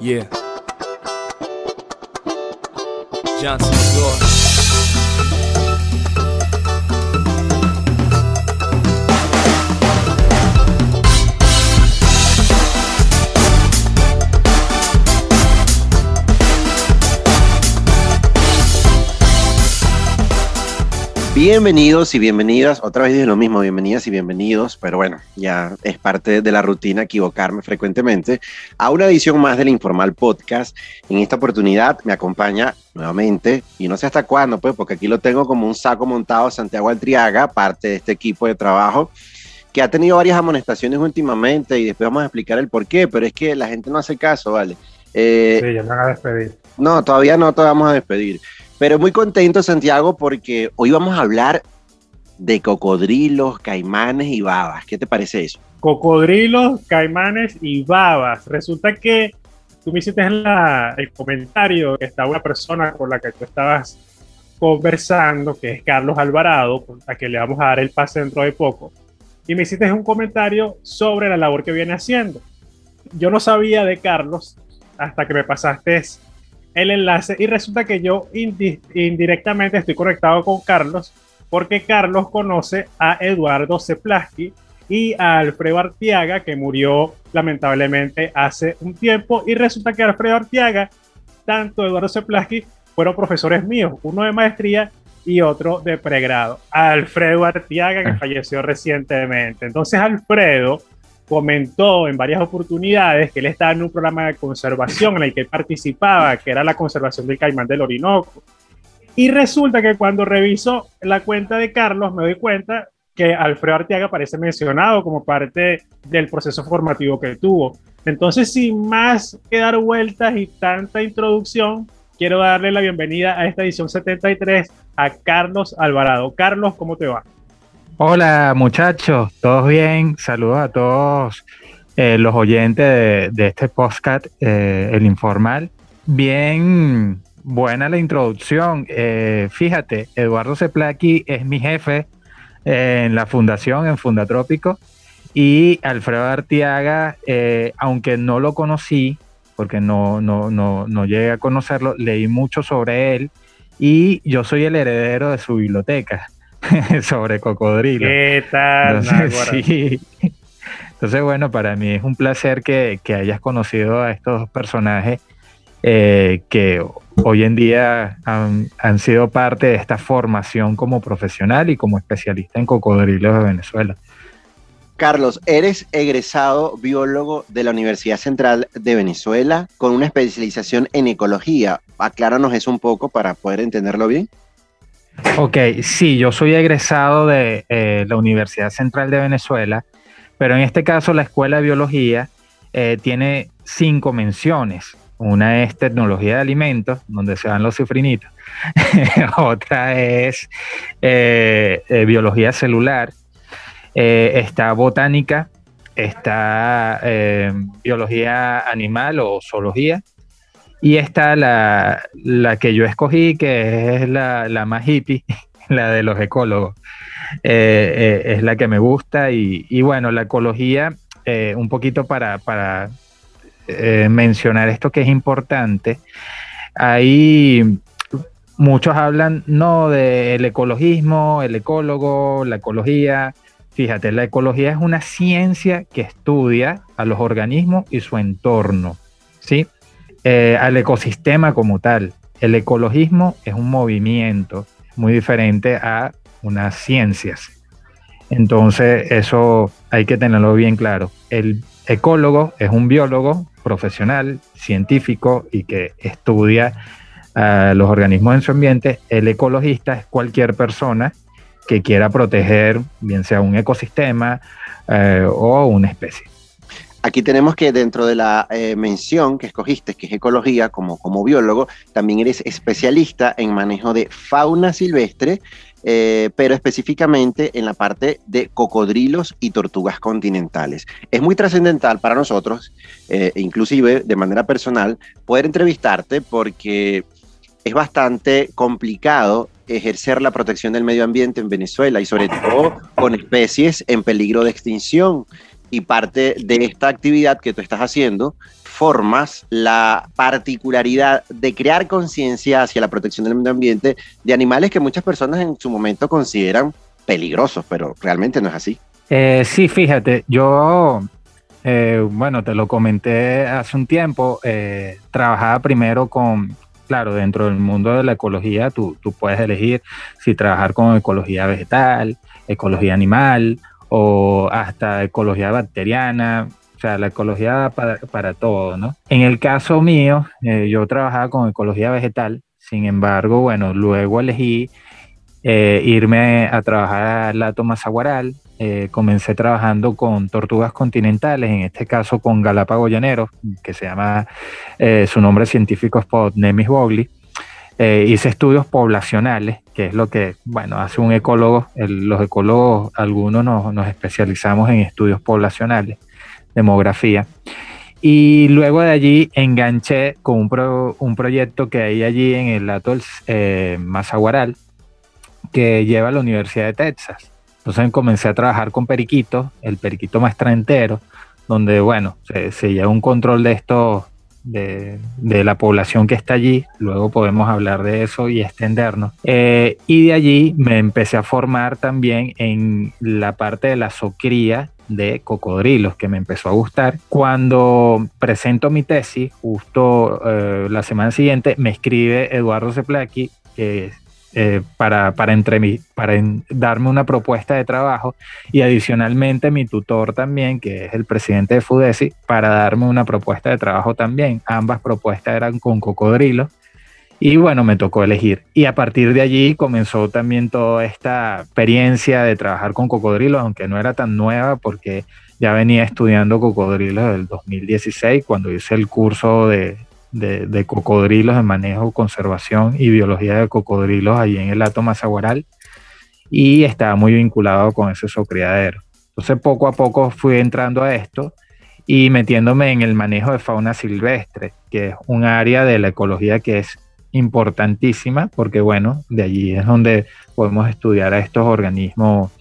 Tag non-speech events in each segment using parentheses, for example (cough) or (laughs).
Yeah. Johnson, Bienvenidos y bienvenidas, otra vez dije lo mismo, bienvenidas y bienvenidos, pero bueno, ya es parte de la rutina equivocarme frecuentemente, a una edición más del Informal Podcast. En esta oportunidad me acompaña nuevamente, y no sé hasta cuándo, pues, porque aquí lo tengo como un saco montado Santiago Altriaga, parte de este equipo de trabajo, que ha tenido varias amonestaciones últimamente y después vamos a explicar el por qué, pero es que la gente no hace caso, ¿vale? Eh, Sí, ya me van a despedir. no, todavía no, todavía vamos a despedir. Pero muy contento, Santiago, porque hoy vamos a hablar de cocodrilos, caimanes y babas. ¿Qué te parece eso? Cocodrilos, caimanes y babas. Resulta que tú me hiciste en la- el comentario que estaba una persona con la que tú estabas conversando, que es Carlos Alvarado, a que le vamos a dar el pase dentro de poco. Y me hiciste un comentario sobre la labor que viene haciendo. Yo no sabía de Carlos hasta que me pasaste el enlace y resulta que yo indi- indirectamente estoy conectado con Carlos porque Carlos conoce a Eduardo Zeplaski y a Alfredo Artiaga, que murió lamentablemente hace un tiempo. Y resulta que Alfredo Artiaga, tanto Eduardo Zeplaski, fueron profesores míos, uno de maestría y otro de pregrado. Alfredo Artiaga, que (laughs) falleció recientemente. Entonces, Alfredo comentó en varias oportunidades que él estaba en un programa de conservación en el que él participaba, que era la conservación del caimán del Orinoco. Y resulta que cuando reviso la cuenta de Carlos, me doy cuenta que Alfredo Arteaga aparece mencionado como parte del proceso formativo que tuvo. Entonces, sin más que dar vueltas y tanta introducción, quiero darle la bienvenida a esta edición 73 a Carlos Alvarado. Carlos, ¿cómo te va? Hola muchachos, ¿todos bien? Saludos a todos eh, los oyentes de, este podcast, eh, El Informal. Bien, buena la introducción. Eh, fíjate, Eduardo Zeplaki es mi jefe en la fundación, en Fundatrópico, y Alfredo Artiaga, aunque no lo conocí, porque no, no, no, no llegué a conocerlo, leí mucho sobre él y yo soy el heredero de su biblioteca (laughs) sobre cocodrilo. ¿Qué tal? Entonces, sí. Entonces, bueno, para mí es un placer que, que hayas conocido a estos dos personajes eh, que hoy en día han, han sido parte de esta formación como profesional y como especialista en cocodrilos de Venezuela. Carlos, eres egresado biólogo de la Universidad Central de Venezuela con una especialización en ecología. Acláranos eso un poco para poder entenderlo bien. Ok, sí, yo soy egresado de eh, la Universidad Central de Venezuela, pero en este caso la Escuela de Biología eh, tiene cinco menciones. Una es tecnología de alimentos, donde se dan los cifrinitos. (laughs) Otra es eh, biología celular. Está botánica, está biología animal o zoología. Y está la, la que yo escogí, que es la, la más hippie, (laughs) la de los ecólogos. Eh, eh, es la que me gusta. Y, y bueno, la ecología, eh, un poquito para, para mencionar esto que es importante. Ahí muchos hablan no del ecologismo, el ecólogo, la ecología. Fíjate, la ecología es una ciencia que estudia a los organismos y su entorno, ¿sí? Eh, al ecosistema como tal. El ecologismo es un movimiento muy diferente a unas ciencias. Entonces, eso hay que tenerlo bien claro. El ecólogo es un biólogo profesional, científico y que estudia a los organismos en su ambiente. El ecologista es cualquier persona que quiera proteger, bien sea un ecosistema eh, o una especie. Aquí tenemos que dentro de la eh, mención que escogiste, que es ecología, como, biólogo, también eres especialista en manejo de fauna silvestre, eh, pero específicamente en la parte de cocodrilos y tortugas continentales. Es muy trascendental para nosotros, eh, inclusive de manera personal, poder entrevistarte porque es bastante complicado ejercer la protección del medio ambiente en Venezuela y sobre todo con especies en peligro de extinción. Y parte de esta actividad que tú estás haciendo formas la particularidad de crear conciencia hacia la protección del medio ambiente de animales que muchas personas en su momento consideran peligrosos, pero realmente no es así. Eh, sí, fíjate, yo, eh, bueno, te lo comenté hace un tiempo, eh, trabajaba primero con, claro, dentro del mundo de la ecología, tú, tú puedes elegir si trabajar con ecología vegetal, ecología animal o hasta ecología bacteriana, o sea, la ecología para, para todo, ¿no? En el caso mío, eh, yo trabajaba con ecología vegetal, sin embargo, bueno, luego elegí eh, irme a trabajar al Lato Mazaguaral, eh, comencé trabajando con tortugas continentales, en este caso con Galápagos llaneros, que se llama, su nombre científico es Podnemis bogli, eh, hice estudios poblacionales, que es lo que, bueno, hace un ecólogo. los ecólogos, algunos nos, especializamos en estudios poblacionales, demografía. Y luego de allí enganché con un, un proyecto que hay allí en el Lato eh, Mazaguaral, que lleva a la Universidad de Texas. Entonces comencé a trabajar con periquitos, el periquito maestra entero, donde, bueno, se, se lleva un control de estos de, la población que está allí, luego podemos hablar de eso y extendernos. Eh, y de allí me empecé a formar también en la parte de la socría de cocodrilos que me empezó a gustar. Cuando presento mi tesis, justo eh, la semana siguiente, me escribe Eduardo Zeplaki, que eh, para, para, para darme una propuesta de trabajo y adicionalmente mi tutor también, que es el presidente de Fudesi, para darme una propuesta de trabajo también. Ambas propuestas eran con cocodrilo y bueno, me tocó elegir. Y a partir de allí comenzó también toda esta experiencia de trabajar con cocodrilos, aunque no era tan nueva porque ya venía estudiando cocodrilos del 2016 cuando hice el curso de, de, cocodrilos, de manejo, conservación y biología de cocodrilos allí en el Lato Mazaguaral y estaba muy vinculado con ese socriadero. Entonces poco a poco fui entrando a esto y metiéndome en el manejo de fauna silvestre, que es un área de la ecología que es importantísima, porque bueno, de allí es donde podemos estudiar a estos organismos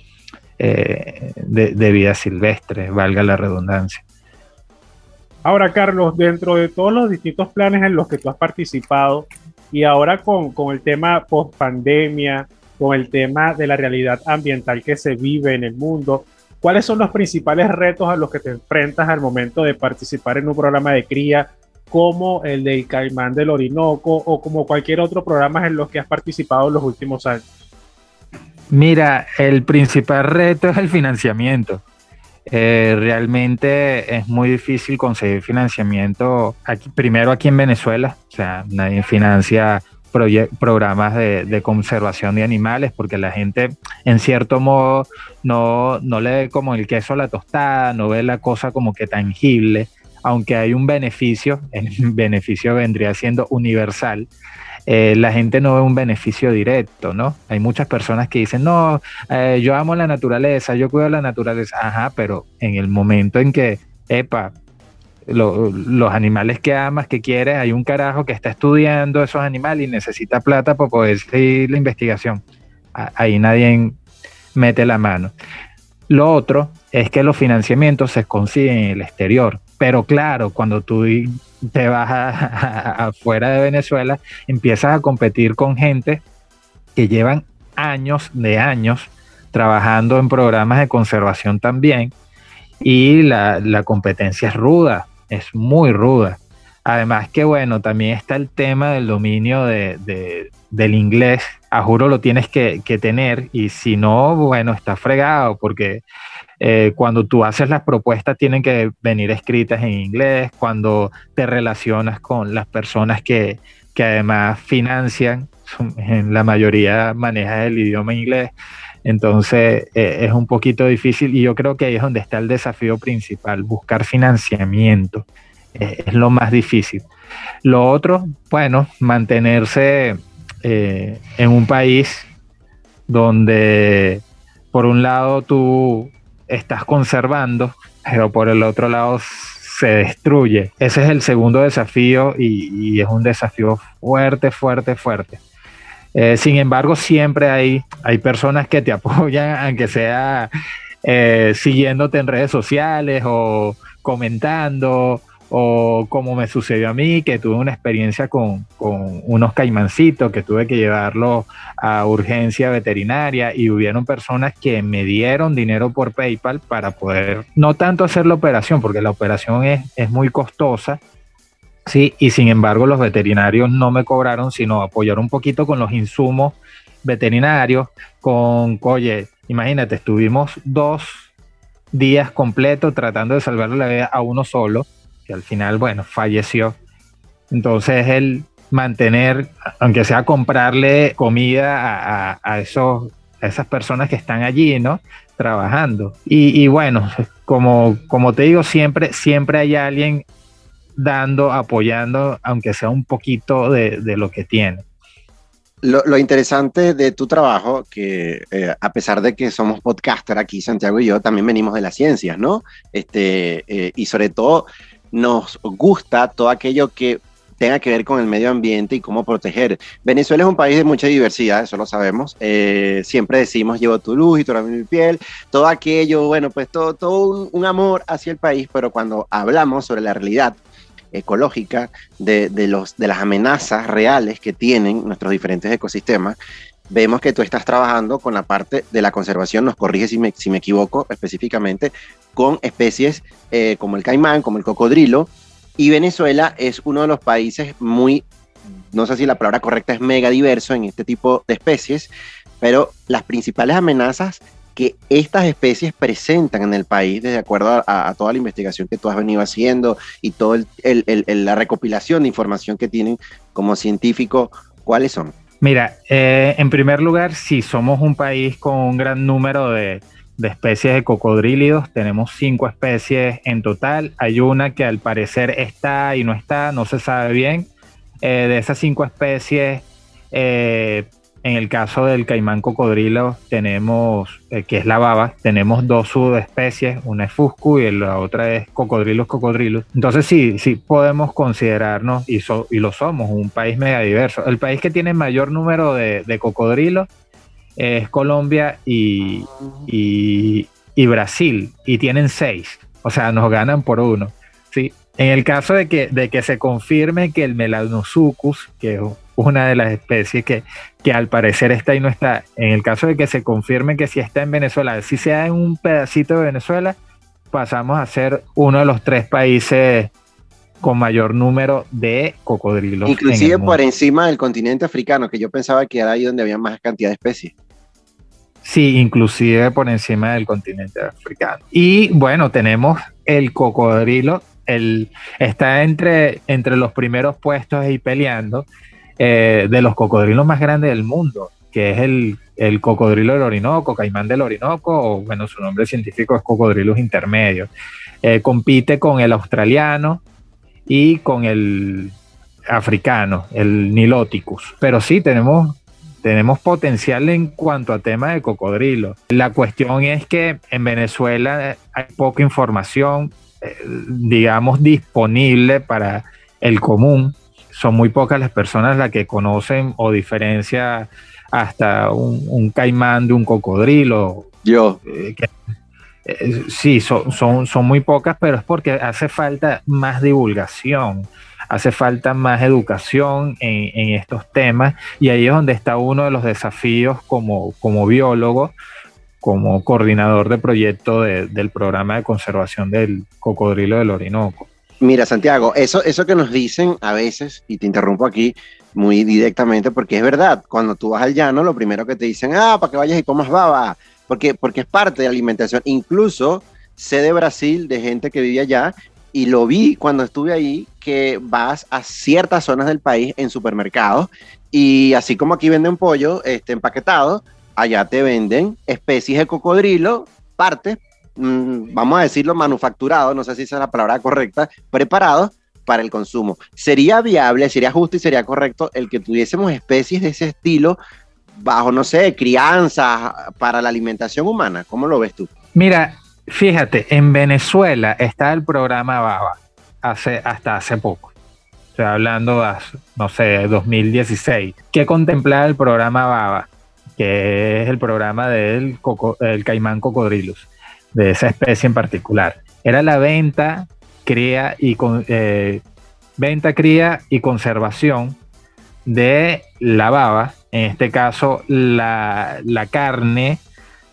eh, de, de vida silvestre, valga la redundancia. Ahora, Carlos, dentro de todos los distintos planes en los que tú has participado y ahora con, el tema post pandemia, con el tema de la realidad ambiental que se vive en el mundo, ¿cuáles son los principales retos a los que te enfrentas al momento de participar en un programa de cría como el del Caimán del Orinoco o como cualquier otro programa en los que has participado en los últimos años? Mira, el principal reto es el financiamiento. Eh, realmente es muy difícil conseguir financiamiento aquí, primero aquí en Venezuela, o sea, nadie financia programas de, conservación de animales porque la gente en cierto modo no, no le ve como el queso a la tostada, no ve la cosa como que tangible, aunque hay un beneficio, (laughs) el beneficio vendría siendo universal, eh, la gente no ve un beneficio directo, ¿no? Hay muchas personas que dicen, no, eh, yo amo la naturaleza, yo cuido la naturaleza, ajá, pero en el momento en que, epa, los animales que amas, que quieres, hay un carajo que está estudiando esos animales y necesita plata para poder seguir la investigación. Ahí nadie mete la mano. Lo otro es que los financiamientos se consiguen en el exterior. Pero claro, cuando tú te vas (laughs) afuera de Venezuela, empiezas a competir con gente que llevan años de años trabajando en programas de conservación también y la, competencia es ruda, es muy ruda. Además que bueno, también está el tema del dominio de, del inglés. A juro lo tienes que, tener y si no, bueno, está fregado porque eh, cuando tú haces las propuestas tienen que venir escritas en inglés, cuando te relacionas con las personas que, que además financian, en la mayoría maneja el idioma inglés, entonces eh, es un poquito difícil y yo creo que ahí es donde está el desafío principal, buscar financiamiento, eh, es lo más difícil. Lo otro, bueno, mantenerse en un país donde por un lado tú estás conservando, pero por el otro lado se destruye. Ese es el segundo desafío y, es un desafío fuerte, fuerte, fuerte. Eh, sin embargo, siempre hay, hay personas que te (laughs) apoyan, aunque sea eh, siguiéndote en redes sociales o comentando o como me sucedió a mí, que tuve una experiencia con, con, unos caimancitos, que tuve que llevarlos a urgencia veterinaria y hubieron personas que me dieron dinero por PayPal para poder, no tanto hacer la operación, porque la operación es, es muy costosa, sí, y sin embargo los veterinarios no me cobraron, sino apoyaron un poquito con los insumos veterinarios, con, oye, imagínate, estuvimos dos días completos tratando de salvarle la vida a uno solo que al final, bueno, falleció. Entonces él mantener, aunque sea comprarle comida a, esos, a esas personas que están allí, ¿no? Trabajando. Y, bueno, como, como te digo, siempre, siempre hay alguien dando, apoyando, aunque sea un poquito de, lo que tiene. Lo, interesante de tu trabajo, que eh, a pesar de que somos podcaster aquí, Santiago y yo, también venimos de las ciencias, ¿no? Este, eh, y sobre todo nos gusta todo aquello que tenga que ver con el medio ambiente y cómo proteger. Venezuela es un país de mucha diversidad, eso lo sabemos. Eh, siempre decimos, llevo tu luz y tu mi piel, todo aquello, bueno, pues todo, todo un, amor hacia el país, pero cuando hablamos sobre la realidad ecológica de, de, los, de las amenazas reales que tienen nuestros diferentes ecosistemas, vemos que tú estás trabajando con la parte de la conservación, nos corrige si me, si me equivoco específicamente, con especies eh, como el caimán, como el cocodrilo, y Venezuela es uno de los países muy, no sé si la palabra correcta es mega diverso en este tipo de especies, pero las principales amenazas que estas especies presentan en el país, de acuerdo a, toda la investigación que tú has venido haciendo y toda la recopilación de información que tienen como científico, ¿cuáles son? Mira, eh, en primer lugar, si somos un país con un gran número de, especies de cocodrílidos. Tenemos cinco especies en total. Hay una que al parecer está y no está, no se sabe bien. Eh, de esas cinco especies, eh, en el caso del caimán cocodrilo tenemos, eh, que es la baba, tenemos dos subespecies, una es fuscu y la otra es cocodrilos cocodrilos. Entonces sí, sí podemos considerarnos, y, y lo somos, un país mega diverso. El país que tiene mayor número de, cocodrilos es Colombia y, y, Brasil, y tienen seis, o sea, nos ganan por uno. ¿sí? En el caso de que, de que se confirme que el Melanosuchus, que es una de las especies que, que al parecer está y no está. En el caso de que se confirme que si está en Venezuela, si sea en un pedacito de Venezuela, pasamos a ser uno de los tres países con mayor número de cocodrilos. Inclusive por encima del continente africano, que yo pensaba que era ahí donde había más cantidad de especies. Sí, inclusive por encima del continente africano. Y bueno, tenemos el cocodrilo, el, está entre, entre los primeros puestos ahí peleando eh, de los cocodrilos más grandes del mundo, que es el, el, cocodrilo del Orinoco, caimán del Orinoco, o bueno, su nombre científico es cocodrilos intermedios. Eh, compite con el australiano y con el africano, el Niloticus. Pero sí, tenemos, tenemos potencial en cuanto a tema de cocodrilo. La cuestión es que en Venezuela hay poca información, eh, digamos, disponible para el común son muy pocas las personas las que conocen o diferencia hasta un, caimán de un cocodrilo. Yo. Eh, eh, sí, son, son, son muy pocas, pero es porque hace falta más divulgación, hace falta más educación en, estos temas y ahí es donde está uno de los desafíos como, como biólogo, como coordinador de proyecto del programa de conservación del cocodrilo del Orinoco. Mira, Santiago, eso, eso que nos dicen a veces, y te interrumpo aquí muy directamente, porque es verdad, cuando tú vas al llano, lo primero que te dicen, ah, para que vayas y comas baba, porque, porque es parte de la alimentación. Incluso sé de Brasil, de gente que vive allá, y lo vi cuando estuve ahí, que vas a ciertas zonas del país en supermercados, y así como aquí venden pollo este, empaquetado, allá te venden especies de cocodrilo, partes Mm, vamos a decirlo, manufacturado, no sé si esa es la palabra correcta, preparado para el consumo. ¿Sería viable, sería justo y sería correcto el que tuviésemos especies de ese estilo bajo, no sé, crianza para la alimentación humana? ¿Cómo lo ves tú? Mira, fíjate, en Venezuela está el programa BABA hace, hasta hace poco. Estoy hablando de, no sé, 2016. ¿Qué contemplaba el programa BABA? Que es el programa del el Caimán Cocodrilos de esa especie en particular. Era la venta, cría y, eh, venta, cría y conservación de la baba. En este caso, la, la carne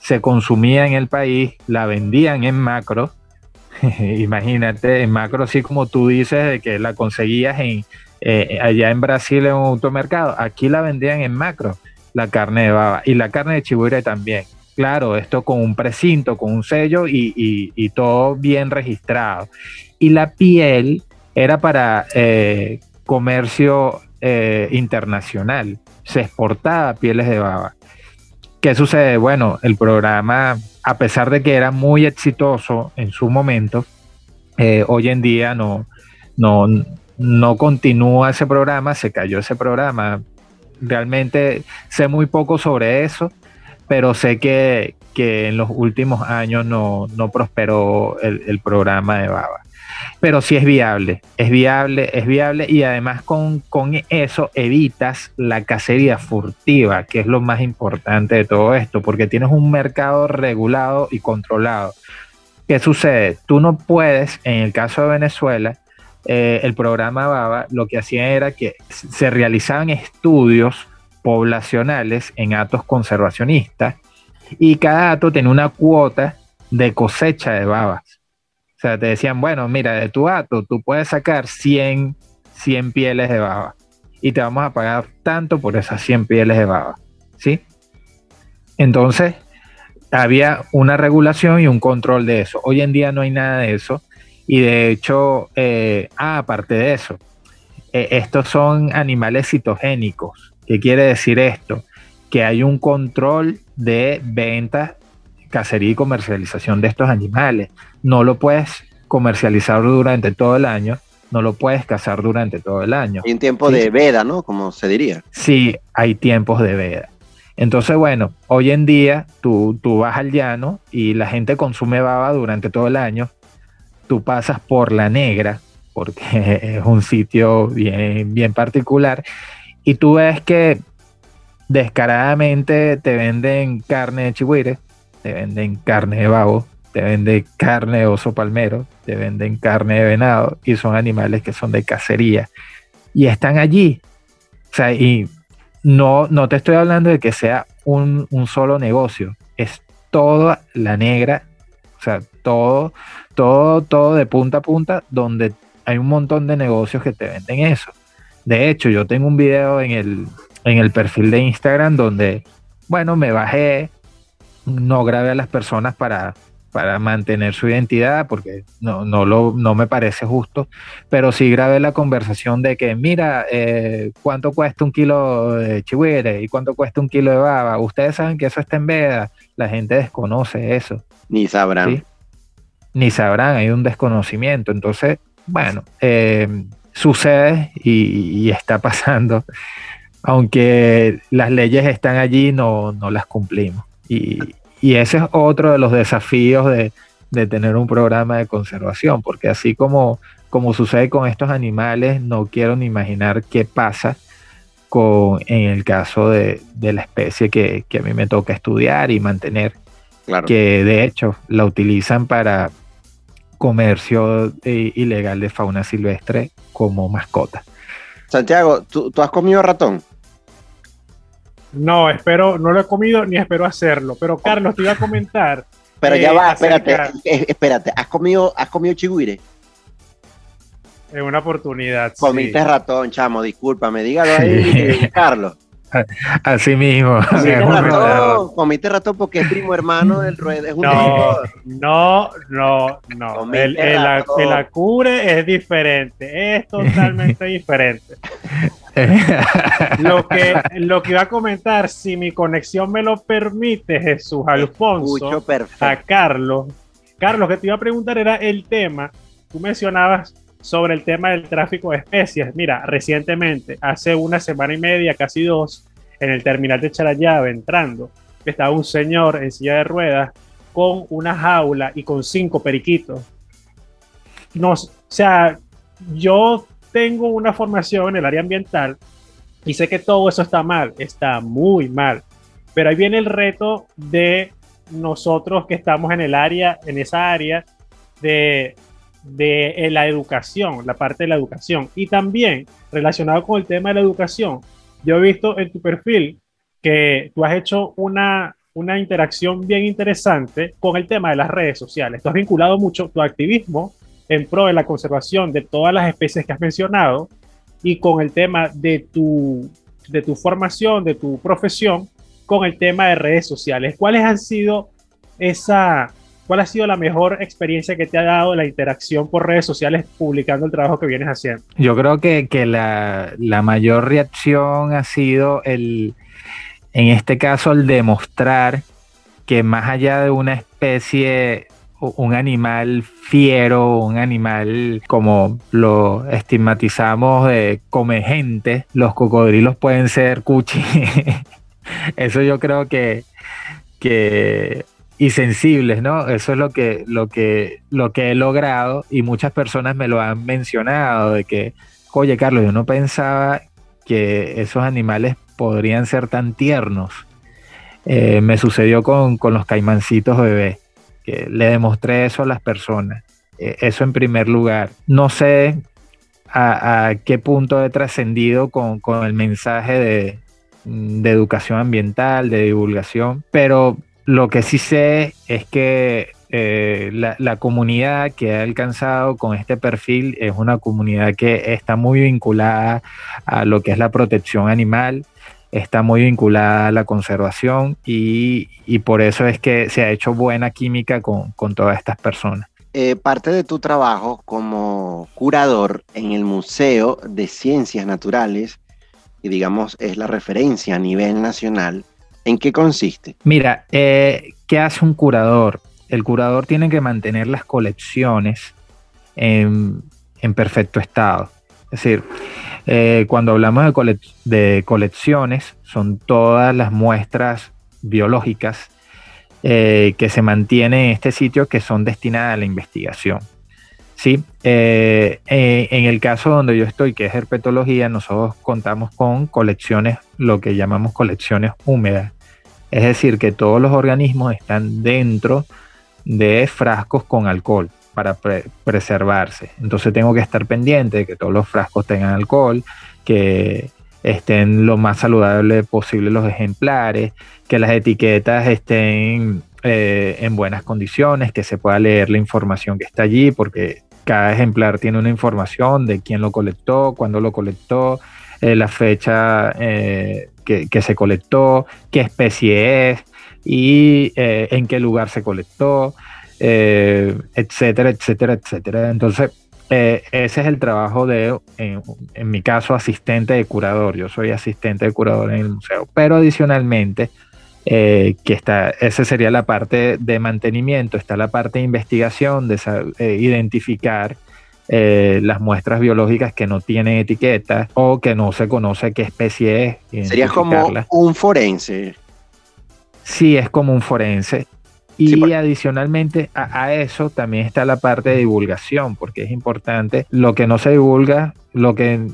se consumía en el país, la vendían en macro. (laughs) Imagínate, en macro, así como tú dices, de que la conseguías en, eh, allá en Brasil en un automercado. Aquí la vendían en macro, la carne de baba y la carne de chihuire también. Claro, esto con un precinto, con un sello y, todo bien registrado. Y la piel era para eh, comercio eh, internacional. Se exportaba pieles de baba. ¿Qué sucede? Bueno, el programa, a pesar de que era muy exitoso en su momento, hoy en día no, no, no continúa ese programa, se cayó ese programa. Realmente sé muy poco sobre eso, pero sé que, en los últimos años no, prosperó el, programa de Baba. Pero sí es viable, es viable, es viable y además con, con eso evitas la cacería furtiva, que es lo más importante de todo esto, porque tienes un mercado regulado y controlado. ¿Qué sucede? Tú no puedes, en el caso de Venezuela, eh, el programa BABA lo que hacía era que se realizaban estudios poblacionales en atos conservacionistas y cada ato tenía una cuota de cosecha de babas. O sea, te decían, bueno, mira, de tu ato tú puedes sacar 100, 100 pieles de baba y te vamos a pagar tanto por esas 100 pieles de baba. ¿Sí? Entonces, había una regulación y un control de eso. Hoy en día no hay nada de eso y de hecho, eh, ah, aparte de eso, eh, estos son animales citogénicos. ¿Qué quiere decir esto? Que hay un control de venta, cacería y comercialización de estos animales. No lo puedes comercializar durante todo el año, no lo puedes cazar durante todo el año. Hay un tiempo de veda, ¿no? Como se diría. Sí, hay tiempos de veda. Entonces, bueno, hoy en día tú, tú vas al llano y la gente consume baba durante todo el año tú pasas por la negra, porque (laughs) es un sitio bien, bien particular, y tú ves que descaradamente te venden carne de chihuire, te venden carne de babo, te venden carne de oso palmero, te venden carne de venado, y son animales que son de cacería, y están allí. O sea, y no, no te estoy hablando de que sea un, un solo negocio, es toda la negra, o sea, todo, todo, todo de punta a punta, donde hay un montón de negocios que te venden eso. De hecho, yo tengo un video en el, en el perfil de Instagram donde, bueno, me bajé, no grabé a las personas para, para mantener su identidad, porque no, no, lo, no me parece justo, pero sí grabé la conversación de que, mira, eh, ¿cuánto cuesta un kilo de chihuire y cuánto cuesta un kilo de baba? Ustedes saben que eso está en veda, la gente desconoce eso. Ni sabrán ni sabrán, hay un desconocimiento. Entonces, bueno, eh, sucede y, está pasando. Aunque las leyes están allí, no, no las cumplimos. Y, ese es otro de los desafíos de, tener un programa de conservación, porque así como, como sucede con estos animales, no quiero ni imaginar qué pasa con, en el caso de, la especie que, a mí me toca estudiar y mantener. Que de hecho la utilizan para, comercio eh, ilegal de fauna silvestre como mascota. Santiago, ¿tú, has comido ratón? No, espero, no lo he comido ni espero hacerlo, pero Carlos te iba a comentar. pero ya va, espérate, eh, espérate, ¿has comido, has comido chigüire? En una oportunidad. Comiste ratón, chamo, discúlpame, dígalo (laughs) ahí, Carlos. (laughs) Así mismo. (laughs) Comiste ratón, porque es primo hermano del ruedo. no, no, no, no, El, el, acure es diferente. Es totalmente (laughs) diferente. lo, que, lo que iba a comentar, si mi conexión me lo permite, Jesús Alfonso, a Carlos. Carlos, que te iba a preguntar era el tema. Tú mencionabas sobre el tema del tráfico de especies. Mira, recientemente, hace una semana y media, casi dos, en el terminal de Charallave, entrando, estaba un señor en silla de ruedas con una jaula y con cinco periquitos. No, o sea, yo tengo una formación en el área ambiental y sé que todo eso está mal, está muy mal. Pero ahí viene el reto de nosotros que estamos en el área, en esa área de, de eh, la educación, la parte de la educación. Y también relacionado con el tema de la educación, yo he visto en tu perfil que tú has hecho una, una interacción bien interesante con el tema de las redes sociales. Tú has vinculado mucho tu activismo en pro de la conservación de todas las especies que has mencionado y con el tema de tu, de tu formación, de tu profesión, con el tema de redes sociales. ¿Cuáles han sido esa, cuál ha sido la mejor experiencia que te ha dado la interacción por redes sociales publicando el trabajo que vienes haciendo? Yo creo que, que la, la mayor reacción ha sido el, en este caso, el demostrar que más allá de una especie un animal fiero, un animal como lo estigmatizamos de come gente, los cocodrilos pueden ser cuchi. (laughs) Eso yo creo que, que y sensibles, ¿no? Eso es lo que, lo que, lo que he logrado y muchas personas me lo han mencionado de que, oye Carlos, yo no pensaba que esos animales podrían ser tan tiernos. Eh, me sucedió con, con los caimancitos bebés le demostré eso a las personas. E, eso en primer lugar. No sé a, qué punto he trascendido con, el mensaje de, educación ambiental, de divulgación, pero lo que sí sé es que eh, la, comunidad que he alcanzado con este perfil es una comunidad que está muy vinculada a lo que es la protección animal, está muy vinculada a la conservación y, por eso es que se ha hecho buena química con, todas estas personas. Eh, parte de tu trabajo como curador en el Museo de Ciencias Naturales, y digamos es la referencia a nivel nacional, ¿en qué consiste? Mira, eh, ¿qué hace un curador? El curador tiene que mantener las colecciones en, perfecto estado. Es decir, eh, cuando hablamos de, colecciones, son todas las muestras biológicas eh, que se mantienen en este sitio que son destinadas a la investigación. Sí, eh, en el caso donde yo estoy, que es herpetología, nosotros contamos con colecciones, lo que llamamos colecciones húmedas. Es decir, que todos los organismos están dentro de frascos con alcohol para preservarse. Entonces tengo que estar pendiente de que todos los frascos tengan alcohol, que estén lo más saludable posible los ejemplares, que las etiquetas estén eh, en buenas condiciones, que se pueda leer la información que está allí, porque cada ejemplar tiene una información de quién lo colectó, cuándo lo colectó, eh, la fecha eh, que, se colectó, qué especie es y en qué lugar se colectó. Eh, etcétera, etcétera, etcétera. Entonces, eh, ese es el trabajo de, en, mi caso, asistente de curador. Yo soy asistente de curador en el museo, pero adicionalmente, eh, que está, esa sería la parte de mantenimiento, está la parte de investigación, de identificar las muestras biológicas que no tienen etiqueta o que no se conoce qué especie es. Sería como un forense. Sí, es como un forense. Y adicionalmente a, eso también está la parte de divulgación, porque es importante lo que no se divulga, lo que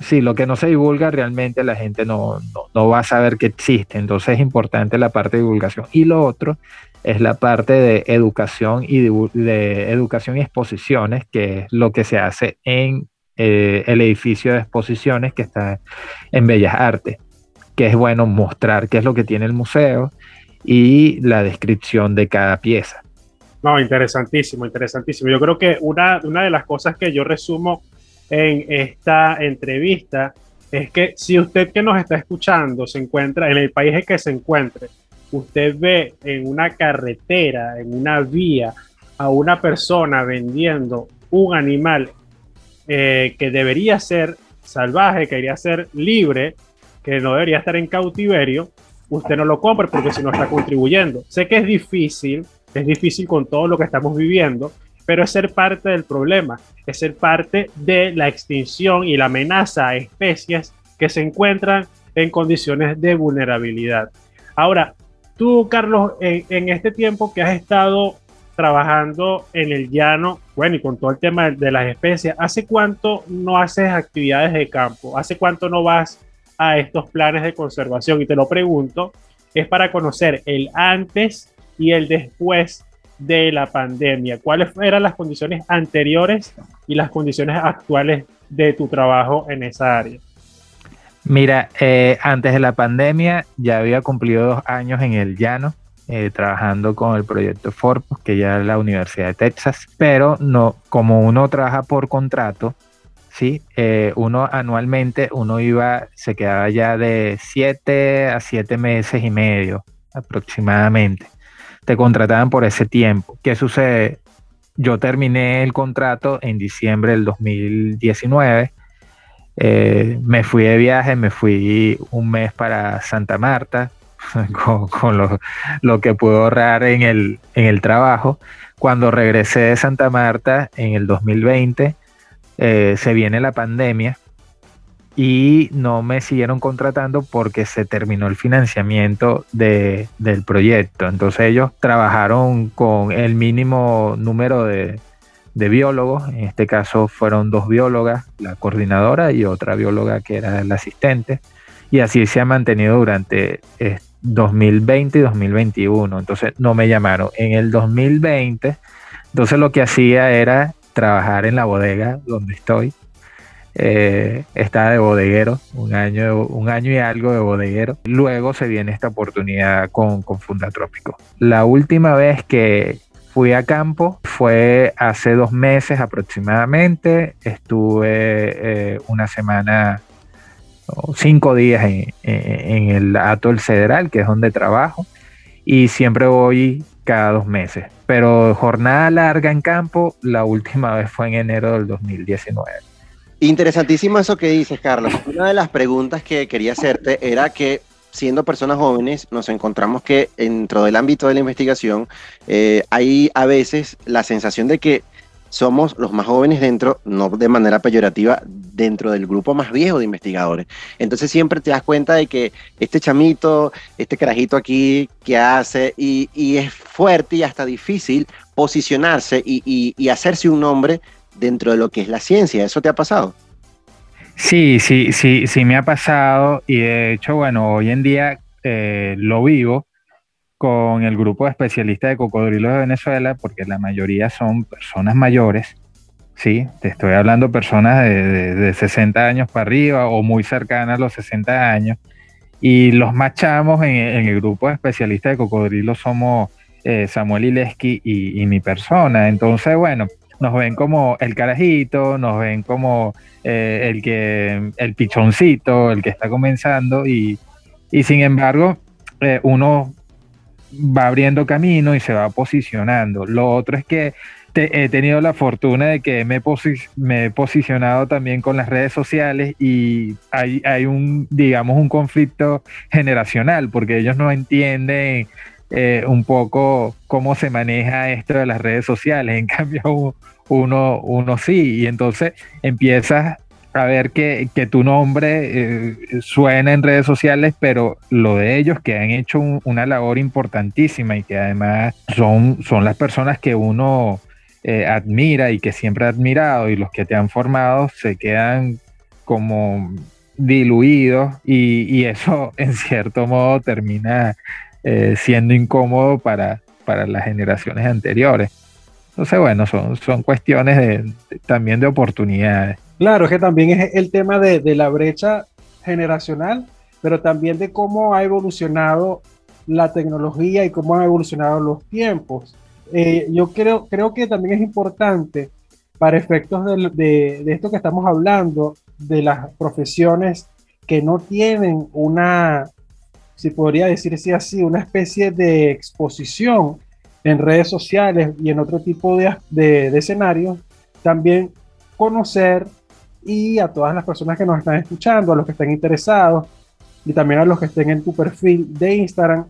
sí, lo que no se divulga realmente la gente no, no, va a saber que existe. Entonces es importante la parte de divulgación. Y lo otro es la parte de educación y de, educación y exposiciones, que es lo que se hace en eh, el edificio de exposiciones que está en Bellas Artes, que es bueno mostrar qué es lo que tiene el museo y la descripción de cada pieza. No, interesantísimo, interesantísimo. Yo creo que una de las cosas que yo resumo en esta entrevista es que si usted que nos está escuchando se encuentra en el país en que se encuentre, usted ve en una carretera, en una vía, a una persona vendiendo un animal eh, que debería ser salvaje, que debería ser libre, que no debería estar en cautiverio, usted no lo compre porque si no está contribuyendo. Sé que es difícil, es difícil con todo lo que estamos viviendo, pero es ser parte del problema, es ser parte de la extinción y la amenaza a especies que se encuentran en condiciones de vulnerabilidad. Ahora, tú, Carlos, en, este tiempo que has estado trabajando en el llano, bueno, y con todo el tema de las especies, ¿hace cuánto no haces actividades de campo? ¿Hace cuánto no vas a estos planes de conservación? Y te lo pregunto, es para conocer el antes y el después de la pandemia. ¿Cuáles eran las condiciones anteriores y las condiciones actuales de tu trabajo en esa área? Mira, eh, antes de la pandemia ya había cumplido dos años en el llano, eh, trabajando con el proyecto Forpus, que ya es la Universidad de Texas, pero no, como uno trabaja por contrato, sí, eh, uno anualmente, uno iba, se quedaba ya de siete a siete meses y medio aproximadamente. Te contrataban por ese tiempo. ¿Qué sucede? Yo terminé el contrato en diciembre del 2019 eh, me fui de viaje, me fui un mes para Santa Marta (laughs) con, lo, que pude ahorrar en el, en el trabajo. Cuando regresé de Santa Marta en el 2020, eh, se viene la pandemia y no me siguieron contratando porque se terminó el financiamiento del proyecto. Entonces ellos trabajaron con el mínimo número de, de biólogos, en este caso fueron dos biólogas, la coordinadora y otra bióloga que era la asistente, y así se ha mantenido durante 2020 y 2021, entonces no me llamaron. En el 2020, entonces lo que hacía era trabajar en la bodega donde estoy, eh, estaba de bodeguero, un año, un año y algo de bodeguero. Luego se viene esta oportunidad con, con Fundatrópico. La última vez que, Fui a campo, fue hace dos meses aproximadamente, estuve eh, una semana, cinco días en, el Atol Federal, que es donde trabajo, y siempre voy cada dos meses. Pero jornada larga en campo, la última vez fue en enero del 2019. Interesantísimo eso que dices, Carlos. Una de las preguntas que quería hacerte era que siendo personas jóvenes, nos encontramos que dentro del ámbito de la investigación eh, hay a veces la sensación de que somos los más jóvenes dentro, no de manera peyorativa, dentro del grupo más viejo de investigadores. Entonces siempre te das cuenta de que este chamito, este carajito aquí que hace, y, es fuerte y hasta difícil posicionarse y, y hacerse un nombre dentro de lo que es la ciencia. ¿Eso te ha pasado? Sí, sí, sí, sí me ha pasado y de hecho, bueno, hoy en día eh, lo vivo con el grupo de especialistas de cocodrilos de Venezuela, porque la mayoría son personas mayores, sí, te estoy hablando personas de, 60 años para arriba o muy cercanas a los 60 años, y los más chamos en, el grupo de especialistas de cocodrilos somos eh, Samuel Ileski y, y mi persona, entonces, bueno, nos ven como el carajito, nos ven como eh, el que el pichoncito, el que está comenzando y, sin embargo eh, uno va abriendo camino y se va posicionando. Lo otro es que he tenido la fortuna de que me, me, he posicionado también con las redes sociales y hay, hay un, digamos, un conflicto generacional porque ellos no entienden eh, un poco cómo se maneja esto de las redes sociales. En (laughs) cambio, uno, uno sí. Y entonces empiezas a ver que, tu nombre eh, suena en redes sociales, pero lo de ellos que han hecho una labor importantísima y que además son, son las personas que uno eh, admira y que siempre ha admirado y los que te han formado se quedan como diluidos y eso (laughs) en cierto modo termina eh, siendo incómodo para, para las generaciones anteriores. Entonces, bueno, son, son cuestiones también de oportunidades. Claro, que también es el tema de, de, la brecha generacional, pero también de cómo ha evolucionado la tecnología y cómo han evolucionado los tiempos. Eh, yo creo, creo que también es importante para efectos de, de, esto que estamos hablando, de las profesiones que no tienen una, si podría decirse así, una especie de exposición en redes sociales y en otro tipo de, de, escenarios, también conocer y a todas las personas que nos están escuchando, a los que estén interesados y también a los que estén en tu perfil de Instagram,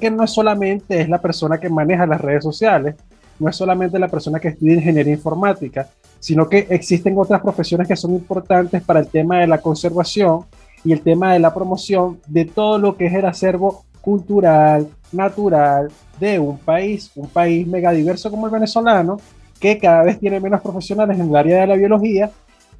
que no es solamente es la persona que maneja las redes sociales, no es solamente la persona que estudia ingeniería informática, sino que existen otras profesiones que son importantes para el tema de la conservación y el tema de la promoción de todo lo que es el acervo cultural, natural de un país, un país megadiverso como el venezolano, que cada vez tiene menos profesionales en el área de la biología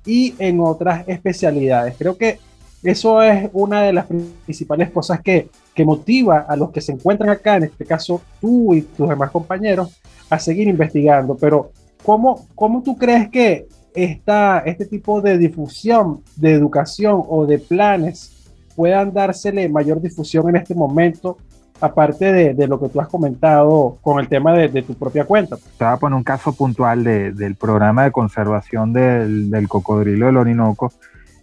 y en otras especialidades. Creo que eso es una de las principales cosas que, que motiva a los que se encuentran acá, en este caso tú y tus demás compañeros, a seguir investigando. Pero, ¿cómo, cómo tú crees que este tipo de difusión de educación o de planes puedan dársele mayor difusión en este momento aparte de, lo que tú has comentado con el tema de, tu propia cuenta. Te voy un caso puntual del programa de conservación del, cocodrilo del Orinoco.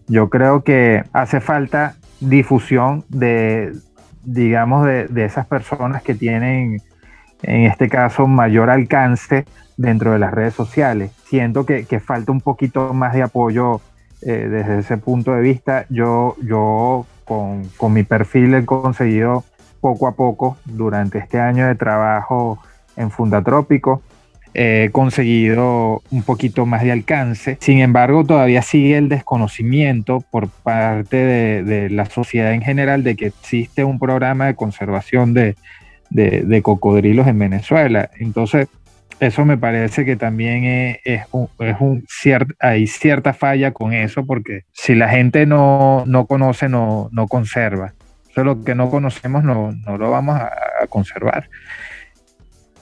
Yo creo que hace falta difusión de, digamos, de, esas personas que tienen, en este caso, mayor alcance dentro de las redes sociales. Siento que, falta un poquito más de apoyo eh, desde ese punto de vista. Yo, yo con, con mi perfil he conseguido poco a poco durante este año de trabajo en Fundatrópico. He conseguido un poquito más de alcance. Sin embargo, todavía sigue el desconocimiento por parte de, la sociedad en general de que existe un programa de conservación de, cocodrilos en Venezuela. Entonces, eso me parece que también es, un, hay cierta falla con eso, porque si la gente no, no conoce, no, no conserva lo que no conocemos no, lo vamos a, conservar.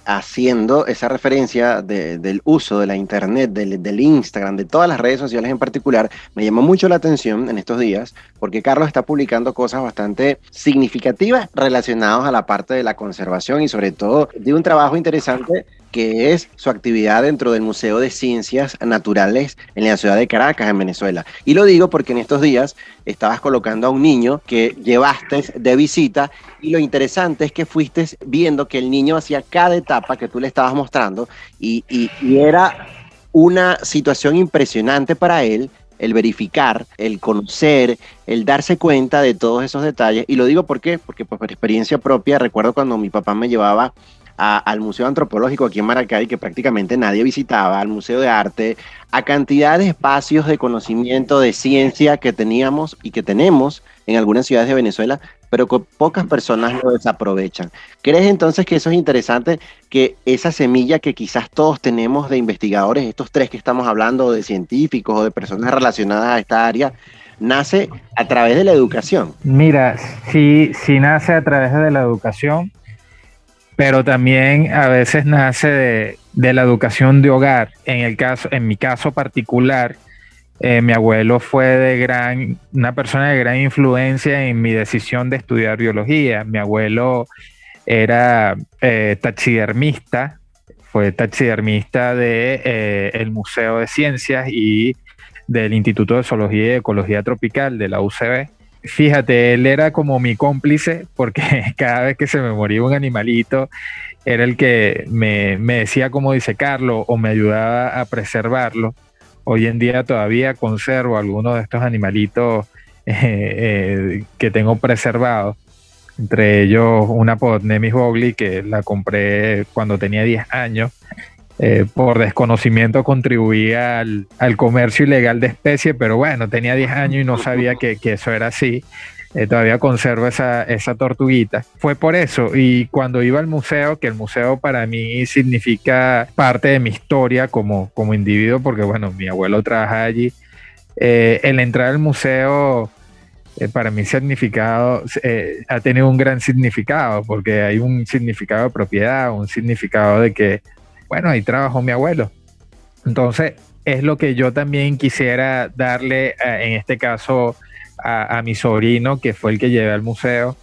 Haciendo esa referencia del uso de la internet, del, del, Instagram, de todas las redes sociales en particular, me llamó mucho la atención en estos días porque Carlos está publicando cosas bastante significativas relacionadas a la parte de la conservación y sobre todo de un trabajo interesante que es su actividad dentro del Museo de Ciencias Naturales en la ciudad de Caracas, en Venezuela. Y lo digo porque en estos días estabas colocando a un niño que llevaste de visita y lo interesante es que fuiste viendo que el niño hacía cada etapa que tú le estabas mostrando y, era una situación impresionante para él el verificar, el conocer, el darse cuenta de todos esos detalles. Y lo digo ¿por qué? porque pues, por experiencia propia, recuerdo cuando mi papá me llevaba al Museo Antropológico aquí en Maracay, que prácticamente nadie visitaba, al Museo de Arte, a cantidad de espacios de conocimiento, de ciencia que teníamos y que tenemos en algunas ciudades de Venezuela, pero que pocas personas lo desaprovechan. ¿Crees entonces que eso es interesante, que esa semilla que quizás todos tenemos de investigadores, estos tres que estamos hablando, de científicos o de personas relacionadas a esta área, nace a través de la educación? Mira, sí, sí nace a través de la educación pero también a veces nace de, la educación de hogar. En, el caso, en mi caso particular, eh, mi abuelo fue de gran, una persona de gran influencia en mi decisión de estudiar biología. Mi abuelo era eh, taxidermista, fue taxidermista de, eh, Museo de Ciencias y del Instituto de Zoología y Ecología Tropical de la UCB fíjate, él era como mi cómplice porque (laughs) cada vez que se me moría un animalito, era el que me, decía cómo disecarlo o me ayudaba a preservarlo. Hoy en día todavía conservo algunos de estos animalitos (laughs) eh, eh, que tengo preservados. Entre ellos una Podnemis bogli que la compré cuando tenía 10 años eh, por desconocimiento contribuía al, comercio ilegal de especies, pero bueno, tenía 10 años y no sabía que, eso era así. Eh, todavía conservo esa, esa tortuguita. Fue por eso, y cuando iba al museo, que el museo para mí significa parte de mi historia como, como individuo, porque bueno, mi abuelo trabaja allí, eh, el entrar al museo para mí significado ha tenido un gran significado, porque hay un significado de propiedad, un significado de que bueno, ahí trabajó mi abuelo. Entonces, es lo que yo también quisiera darle, eh, en este caso, a, mi sobrino, que fue el que llevé al museo,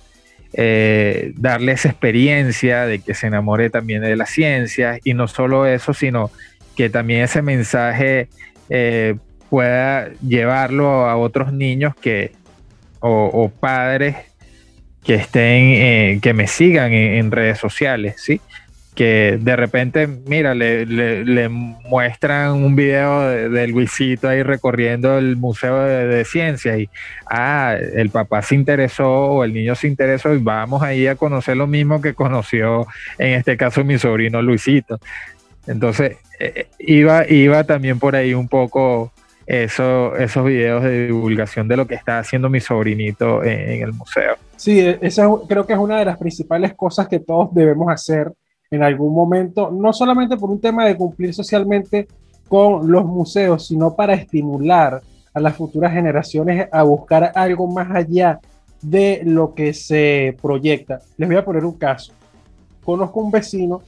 eh, darle esa experiencia de que se enamore también de las ciencias y no solo eso, sino que también ese mensaje eh, pueda llevarlo a otros niños que, o, padres que estén, que me sigan en, en, redes sociales, ¿sí? Que de repente, mira, le, muestran un video de, Luisito ahí recorriendo el Museo de, Ciencias y, ah, el papá se interesó o el niño se interesó y vamos ahí a conocer lo mismo que conoció, en este caso, mi sobrino Luisito. Entonces, eh, iba, iba también por ahí un poco eso, esos videos de divulgación de lo que está haciendo mi sobrinito en, el museo. Sí, esa creo que es una de las principales cosas que todos debemos hacer en algún momento, no solamente por un tema de cumplir socialmente con los museos, sino para estimular a las futuras generaciones a buscar algo más allá de lo que se proyecta. Les voy a poner un caso. Conozco un vecino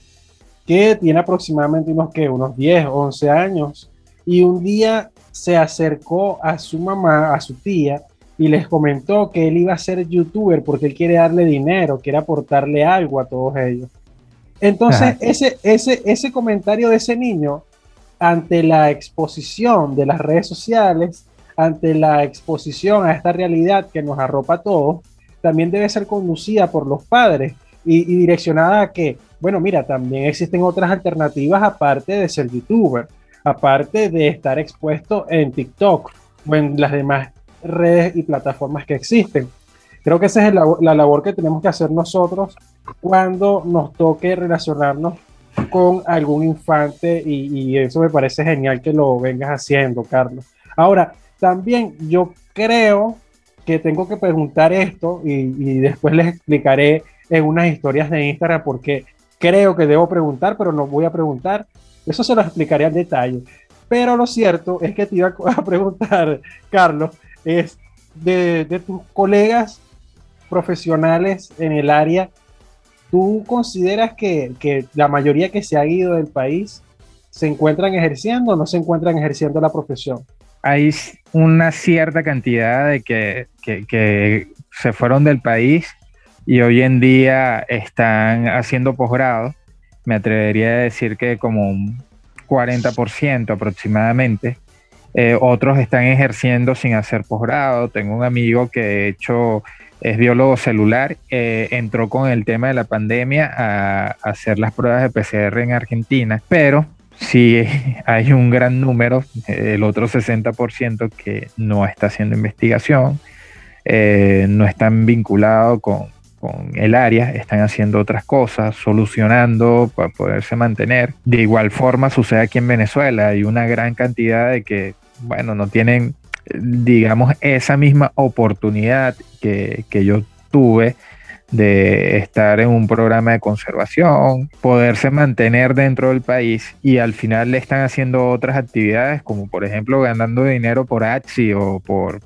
que tiene aproximadamente unos, ¿qué? unos 10, 11 años y un día se acercó a su mamá, a su tía, y les comentó que él iba a ser youtuber porque él quiere darle dinero, quiere aportarle algo a todos ellos. Entonces, ese, ese, ese comentario de ese niño ante la exposición de las redes sociales, ante la exposición a esta realidad que nos arropa a todos, también debe ser conducida por los padres y, y direccionada a que, bueno, mira, también existen otras alternativas aparte de ser youtuber, aparte de estar expuesto en TikTok o en las demás redes y plataformas que existen. Creo que esa es la, labor que tenemos que hacer nosotros cuando nos toque relacionarnos con algún infante y, eso me parece genial que lo vengas haciendo, Carlos. Ahora, también yo creo que tengo que preguntar esto y, después les explicaré en unas historias de Instagram porque creo que debo preguntar, pero no voy a preguntar. Eso se lo explicaré al detalle. Pero lo cierto es que te iba a (laughs) preguntar, Carlos, es de, tus colegas profesionales en el área, ¿tú consideras que, que, la mayoría que se ha ido del país se encuentran ejerciendo o no se encuentran ejerciendo la profesión? Hay una cierta cantidad de que, que, se fueron del país y hoy en día están haciendo posgrado. Me atrevería a decir que como un 40% aproximadamente. Eh, otros están ejerciendo sin hacer posgrado. Tengo un amigo que de hecho es biólogo celular, eh, entró con el tema de la pandemia a, hacer las pruebas de PCR en Argentina, pero sí (laughs) hay un gran número, el otro 60% que no está haciendo investigación, eh, no están vinculados con, con el área, están haciendo otras cosas, solucionando para poderse mantener. De igual forma sucede aquí en Venezuela, hay una gran cantidad de que bueno, no tienen, digamos, esa misma oportunidad que, yo tuve de estar en un programa de conservación, poderse mantener dentro del país y al final le están haciendo otras actividades como por ejemplo ganando dinero por Axi o por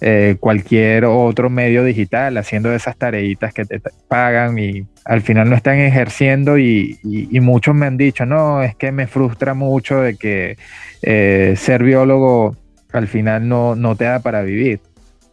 eh, cualquier otro medio digital, haciendo esas tareitas que te pagan y al final no están ejerciendo y, muchos me han dicho, no, es que me frustra mucho de que eh, ser biólogo al final no, no te da para vivir.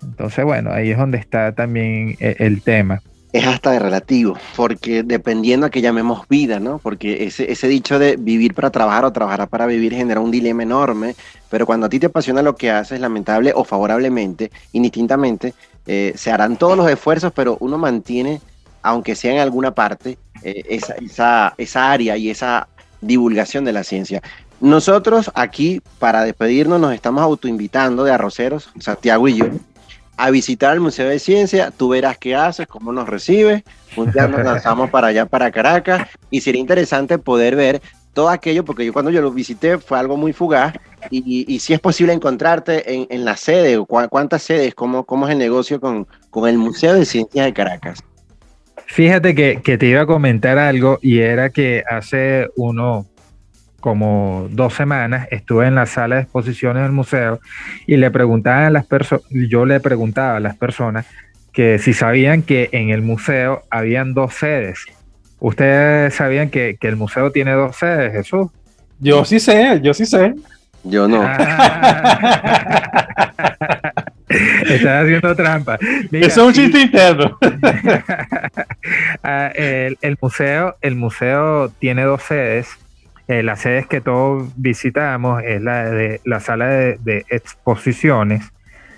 Entonces, bueno, ahí es donde está también eh, el tema es hasta de relativo, porque dependiendo a que llamemos vida, ¿no? Porque ese, ese dicho de vivir para trabajar o trabajar para vivir genera un dilema enorme, pero cuando a ti te apasiona lo que haces, lamentable o favorablemente, indistintamente, eh, se harán todos los esfuerzos, pero uno mantiene, aunque sea en alguna parte, eh, esa, esa, esa área y esa divulgación de la ciencia. Nosotros aquí, para despedirnos, nos estamos autoinvitando de arroceros, Santiago y yo, a visitar el Museo de Ciencia, tú verás qué haces, cómo nos recibes, un día nos lanzamos para allá, para Caracas, y sería interesante poder ver todo aquello, porque yo cuando yo lo visité fue algo muy fugaz, y, si es posible encontrarte en, en la sede, cuántas sedes, cómo, cómo es el negocio con, con el Museo de Ciencias de Caracas. Fíjate que, que, te iba a comentar algo y era que hace uno, como dos semanas estuve en la sala de exposiciones del museo y le preguntaba a las personas, yo le preguntaba a las personas que si sabían que en el museo habían dos sedes. ¿Ustedes sabían que, el museo tiene dos sedes, Jesús? Yo sí sé, yo sí sé. Yo no. Ah. (laughs) Estás haciendo trampa. Eso es un chiste interno. (laughs) Ah, el, el, museo, el museo tiene dos sedes eh, las sedes que todos visitamos es la de la sala de, exposiciones,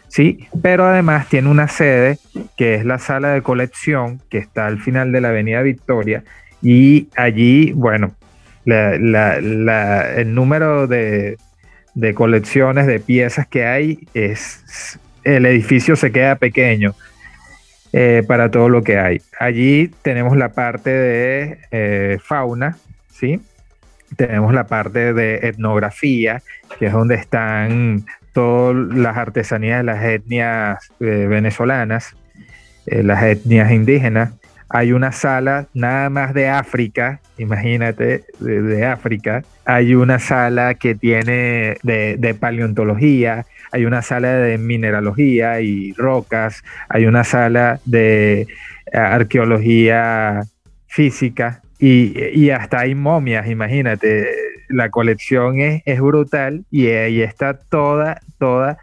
sí, pero además tiene una sede que es la sala de colección que está al final de la Avenida Victoria y allí, bueno, el número de, colecciones de piezas que hay es el edificio se queda pequeño. Eh, para todo lo que hay. Allí tenemos la parte de eh, fauna, ¿sí? Tenemos la parte de etnografía, que es donde están todas las artesanías de las etnias eh, venezolanas, eh, las etnias indígenas. hay una sala nada más de África, imagínate, de, África, hay una sala que tiene de, paleontología, hay una sala de mineralogía y rocas, hay una sala de arqueología física y, hasta hay momias, imagínate, la colección es, es brutal y ahí está toda, toda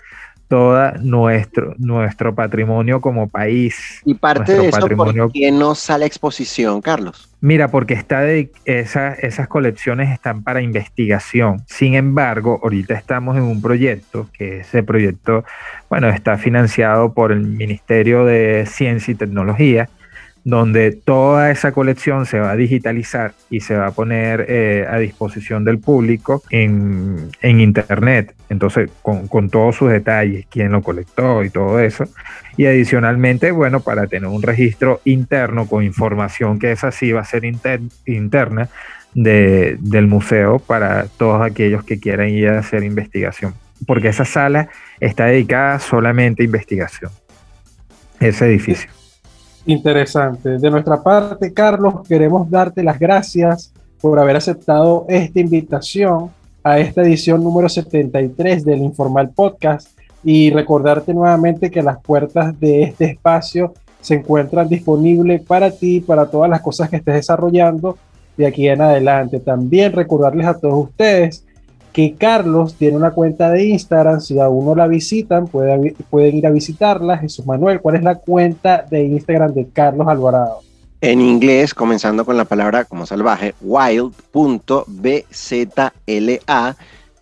todo nuestro, nuestro patrimonio como país. Y parte de eso, ¿por qué no sale exposición, Carlos? Mira, porque está de, esas colecciones están para investigación. Sin embargo, ahorita estamos en un proyecto, que ese proyecto, bueno, está financiado por el Ministerio de Ciencia y Tecnología, donde toda esa colección se va a digitalizar y se va a poner eh, a disposición del público en, Internet. Entonces, con, todos sus detalles, quién lo colectó y todo eso. Y adicionalmente, bueno, para tener un registro interno con información que esa sí va a ser interna del museo para todos aquellos que quieran ir a hacer investigación. Porque esa sala está dedicada solamente a investigación. Ese edificio. Interesante. De nuestra parte, Carlos, queremos darte las gracias por haber aceptado esta invitación a esta edición número 73 del Informal Podcast y recordarte nuevamente que las puertas de este espacio se encuentran disponibles para ti, para todas las cosas que estés desarrollando de aquí en adelante. También recordarles a todos ustedes que Carlos tiene una cuenta de Instagram, si aún no la visitan, pueden, pueden ir a visitarla. Jesús Manuel, ¿cuál es la cuenta de Instagram de Carlos Alvarado? En inglés, comenzando con la palabra como salvaje, wild.bzla.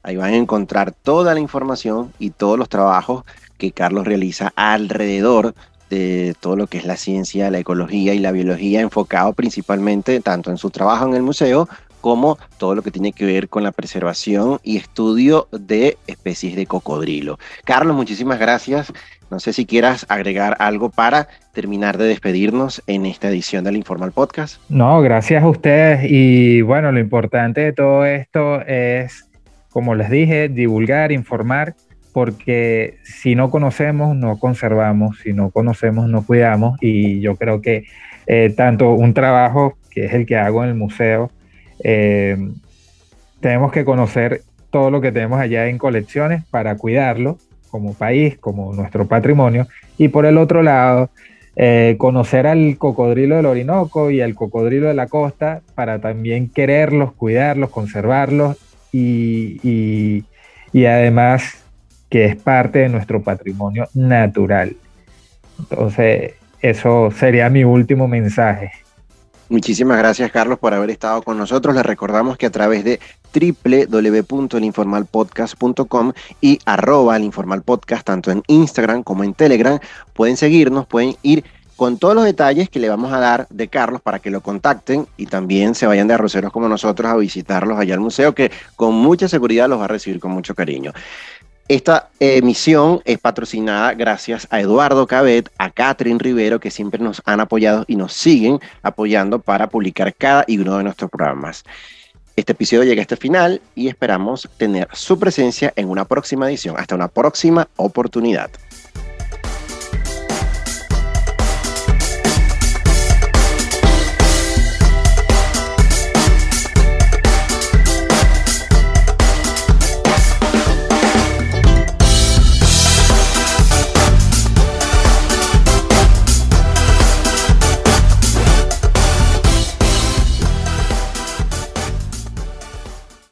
Ahí van a encontrar toda la información y todos los trabajos que Carlos realiza alrededor de todo lo que es la ciencia, la ecología y la biología, enfocado principalmente tanto en su trabajo en el museo como todo lo que tiene que ver con la preservación y estudio de especies de cocodrilo. Carlos, muchísimas gracias. No sé si quieras agregar algo para terminar de despedirnos en esta edición del Informal Podcast. No, gracias a ustedes. Y bueno, lo importante de todo esto es, como les dije, divulgar, informar, porque si no conocemos, no conservamos, si no conocemos, no cuidamos. Y yo creo que eh, tanto un trabajo, que es el que hago en el museo, eh, tenemos que conocer todo lo que tenemos allá en colecciones para cuidarlo como país, como nuestro patrimonio. Y por el otro lado, eh, conocer al cocodrilo del Orinoco y al cocodrilo de la costa para también quererlos, cuidarlos, conservarlos y, y además que es parte de nuestro patrimonio natural. Entonces, eso sería mi último mensaje. Muchísimas gracias, Carlos, por haber estado con nosotros. Les recordamos que a través de www.elinformalpodcast.com y arroba el podcast, tanto en Instagram como en Telegram, pueden seguirnos, pueden ir con todos los detalles que le vamos a dar de Carlos para que lo contacten y también se vayan de arroceros como nosotros a visitarlos allá al museo, que con mucha seguridad los va a recibir con mucho cariño. Esta emisión es patrocinada gracias a Eduardo Cabet, a Catherine Rivero, que siempre nos han apoyado y nos siguen apoyando para publicar cada y uno de nuestros programas. Este episodio llega a este final y esperamos tener su presencia en una próxima edición. Hasta una próxima oportunidad.